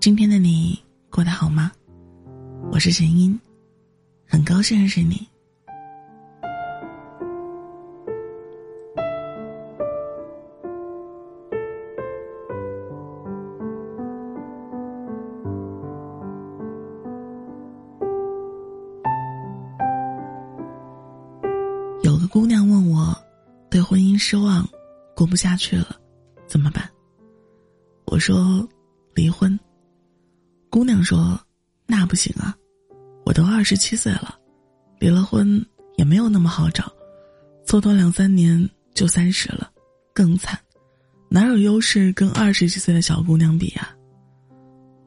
今天的你过得好吗？我是陈英，很高兴认识你。有个姑娘问我，对婚姻失望，过不下去了，怎么办？我说，离婚。姑娘说：“那不行啊，我都二十七岁了，离了婚也没有那么好找，蹉跎两三年就三十了，更惨，哪有优势跟二十几岁的小姑娘比呀？”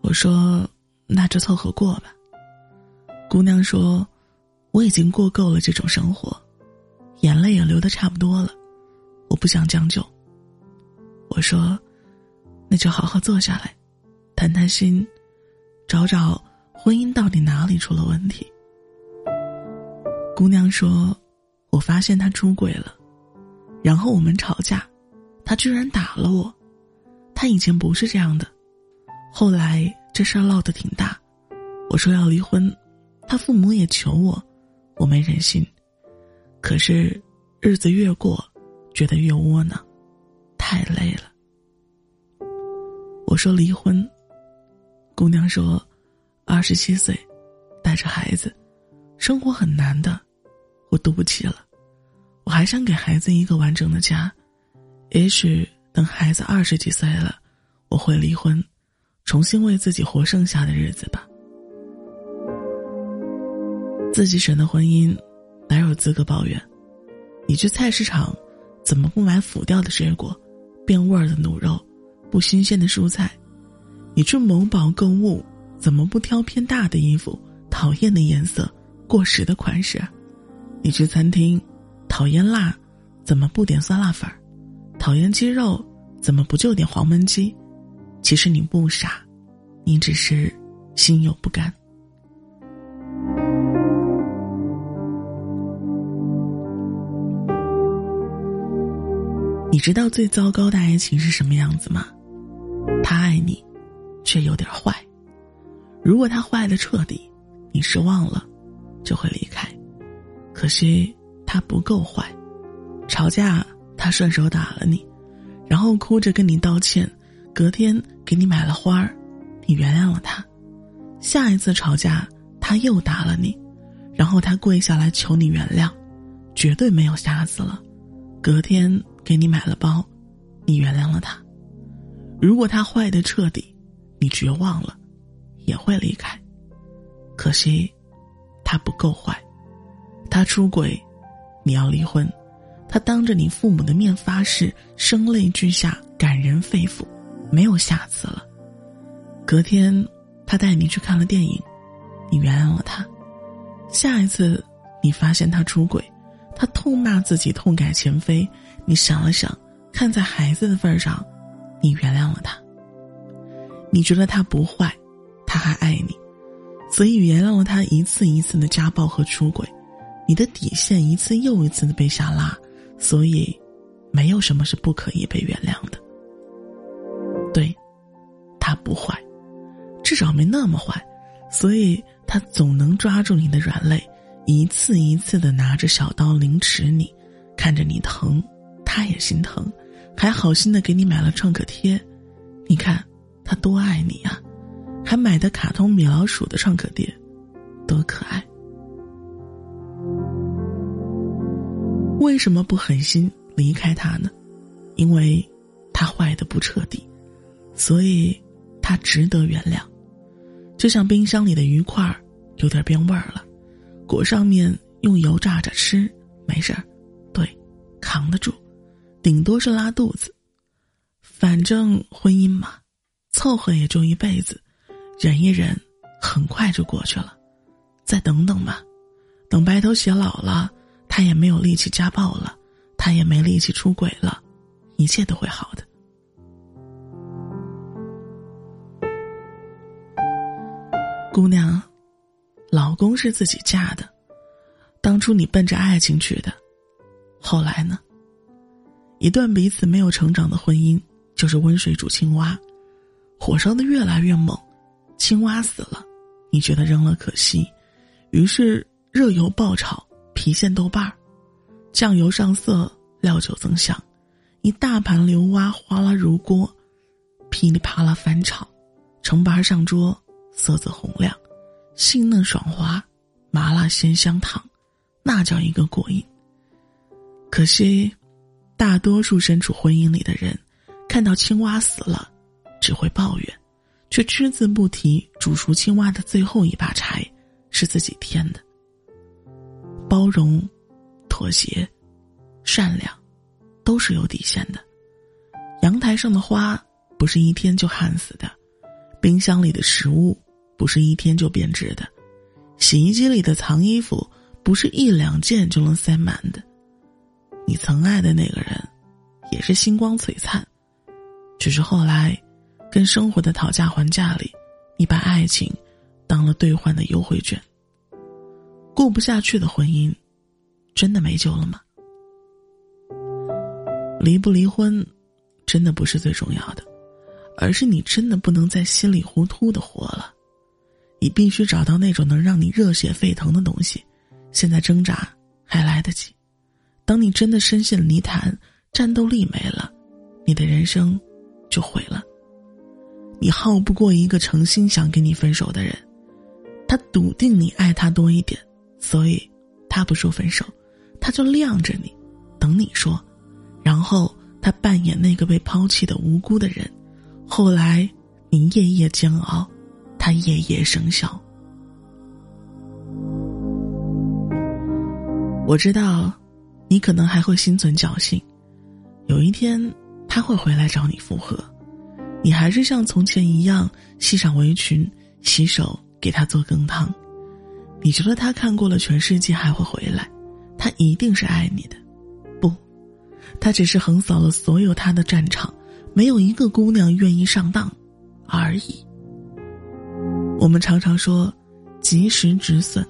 我说：“那就凑合过吧。”姑娘说：“我已经过够了这种生活，眼泪也流的差不多了，我不想将就。”我说：“那就好好坐下来，谈谈心。”找找婚姻到底哪里出了问题？姑娘说：“我发现他出轨了，然后我们吵架，他居然打了我。他以前不是这样的，后来这事儿闹得挺大。我说要离婚，他父母也求我，我没忍心。可是日子越过，觉得越窝囊，太累了。我说离婚。”姑娘说：“二十七岁，带着孩子，生活很难的，我读不起了。我还想给孩子一个完整的家。也许等孩子二十几岁了，我会离婚，重新为自己活剩下的日子吧。自己选的婚姻，哪有资格抱怨？你去菜市场，怎么不买腐掉的水果，变味儿的卤肉，不新鲜的蔬菜？”你去某宝购物，怎么不挑偏大的衣服、讨厌的颜色、过时的款式？你去餐厅，讨厌辣，怎么不点酸辣粉儿？讨厌鸡肉，怎么不就点黄焖鸡？其实你不傻，你只是心有不甘。你知道最糟糕的爱情是什么样子吗？他爱你。却有点坏，如果他坏的彻底，你失望了，就会离开。可惜他不够坏，吵架他顺手打了你，然后哭着跟你道歉，隔天给你买了花儿，你原谅了他。下一次吵架他又打了你，然后他跪下来求你原谅，绝对没有下次了。隔天给你买了包，你原谅了他。如果他坏的彻底。你绝望了，也会离开。可惜，他不够坏，他出轨，你要离婚，他当着你父母的面发誓，声泪俱下，感人肺腑，没有下次了。隔天，他带你去看了电影，你原谅了他。下一次，你发现他出轨，他痛骂自己，痛改前非，你想了想，看在孩子的份上，你原谅了他。你觉得他不坏，他还爱你，所以原谅了他一次一次的家暴和出轨，你的底线一次又一次的被下拉，所以，没有什么是不可以被原谅的。对，他不坏，至少没那么坏，所以他总能抓住你的软肋，一次一次的拿着小刀凌迟你，看着你疼，他也心疼，还好心的给你买了创可贴，你看。他多爱你呀，还买的卡通米老鼠的创可贴，多可爱！为什么不狠心离开他呢？因为，他坏的不彻底，所以，他值得原谅。就像冰箱里的鱼块儿有点变味儿了，裹上面用油炸着吃，没事儿，对，扛得住，顶多是拉肚子。反正婚姻嘛。凑合也就一辈子，忍一忍，很快就过去了。再等等吧，等白头偕老了，他也没有力气家暴了，他也没力气出轨了，一切都会好的。姑娘，老公是自己嫁的，当初你奔着爱情去的，后来呢？一段彼此没有成长的婚姻，就是温水煮青蛙。火烧的越来越猛，青蛙死了，你觉得扔了可惜，于是热油爆炒，郫县豆瓣儿，酱油上色，料酒增香，一大盘流蛙哗啦如锅，噼里啪啦翻炒，盛盘上桌，色泽红亮，细嫩爽滑，麻辣鲜香烫，那叫一个过瘾。可惜，大多数身处婚姻里的人，看到青蛙死了，只会抱怨，却只字不提煮熟青蛙的最后一把柴是自己添的。包容、妥协、善良，都是有底线的。阳台上的花不是一天就旱死的，冰箱里的食物不是一天就变质的，洗衣机里的藏衣服不是一两件就能塞满的。你曾爱的那个人，也是星光璀璨，只是后来，跟生活的讨价还价里，你把爱情当了兑换的优惠券。过不下去的婚姻，真的没救了吗？离不离婚，真的不是最重要的，而是你真的不能再稀里糊涂的活了。你必须找到那种能让你热血沸腾的东西，现在挣扎还来得及。当你真的深陷泥潭，战斗力没了，你的人生就毁了。你耗不过一个诚心想跟你分手的人，他笃定你爱他多一点，所以他不说分手，他就晾着你，等你说，然后他扮演那个被抛弃的无辜的人，后来你夜夜煎熬，他夜夜笙箫。我知道。你可能还会心存侥幸，有一天他会回来找你复合，你还是像从前一样系上围裙，洗手给他做羹汤。你觉得他看过了全世界还会回来，他一定是爱你的，不，他只是横扫了所有他的战场，没有一个姑娘愿意上当，而已。我们常常说及时止损，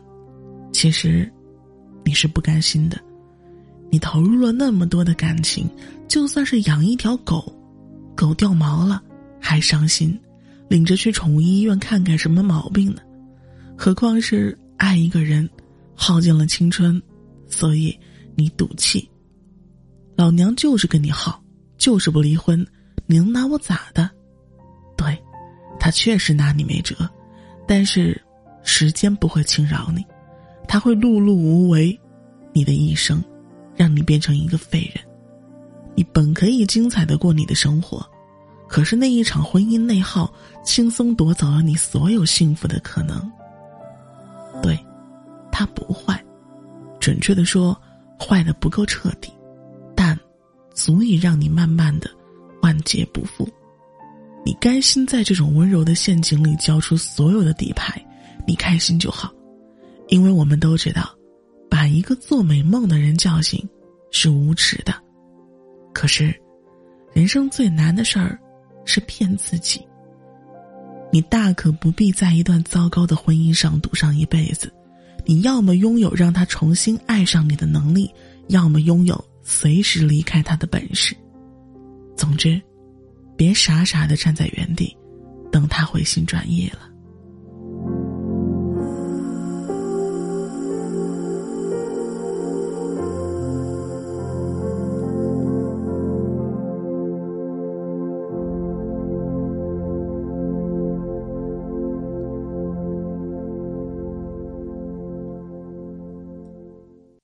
其实你是不甘心的。你投入了那么多的感情，就算是养一条狗，狗掉毛了还伤心，领着去宠物医院看看什么毛病呢？何况是爱一个人，耗尽了青春，所以你赌气。老娘就是跟你耗，就是不离婚，你能拿我咋的？对，他确实拿你没辙，但是时间不会轻饶你，他会碌碌无为，你的一生。让你变成一个废人，你本可以精彩的过你的生活，可是那一场婚姻内耗，轻松夺走了你所有幸福的可能。对，他不坏，准确的说，坏的不够彻底，但足以让你慢慢的万劫不复。你甘心在这种温柔的陷阱里交出所有的底牌，你开心就好，因为我们都知道。把一个做美梦的人叫醒，是无耻的。可是，人生最难的事儿，是骗自己。你大可不必在一段糟糕的婚姻上赌上一辈子。你要么拥有让他重新爱上你的能力，要么拥有随时离开他的本事。总之，别傻傻的站在原地，等他回心转意了。